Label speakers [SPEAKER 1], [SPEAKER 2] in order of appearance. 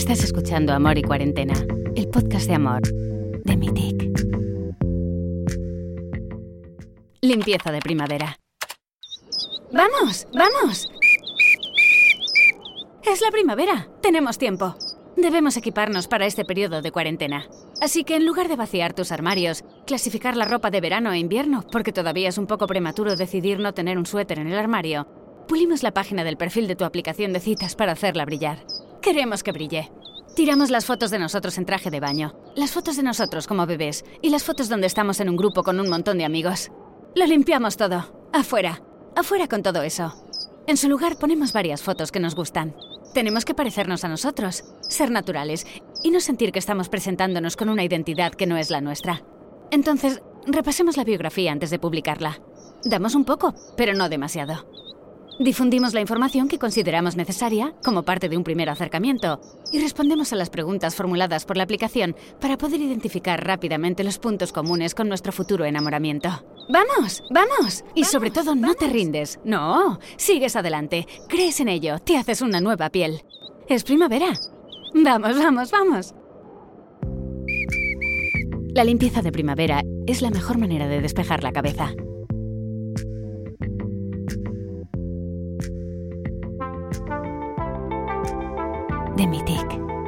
[SPEAKER 1] Estás escuchando Amor y Cuarentena, el podcast de amor de Mitic. Limpieza de primavera. ¡Vamos! ¡Vamos! Es la primavera. Tenemos tiempo. Debemos equiparnos para este periodo de cuarentena. Así que en lugar de vaciar tus armarios, clasificar la ropa de verano e invierno, porque todavía es un poco prematuro decidir no tener un suéter en el armario, pulimos la página del perfil de tu aplicación de citas para hacerla brillar. Queremos que brille. Tiramos las fotos de nosotros en traje de baño, las fotos de nosotros como bebés y las fotos donde estamos en un grupo con un montón de amigos. Lo limpiamos todo. Afuera. Afuera con todo eso. En su lugar ponemos varias fotos que nos gustan. Tenemos que parecernos a nosotros, ser naturales y no sentir que estamos presentándonos con una identidad que no es la nuestra. Entonces, repasemos la biografía antes de publicarla. Damos un poco, pero no demasiado. Difundimos la información que consideramos necesaria como parte de un primer acercamiento y respondemos a las preguntas formuladas por la aplicación para poder identificar rápidamente los puntos comunes con nuestro futuro enamoramiento. ¡Vamos! ¡Vamos! Y sobre todo, no te rindes. No, sigues adelante, crees en ello, te haces una nueva piel. Es primavera. Vamos, vamos, vamos. La limpieza de primavera es la mejor manera de despejar la cabeza. de miték.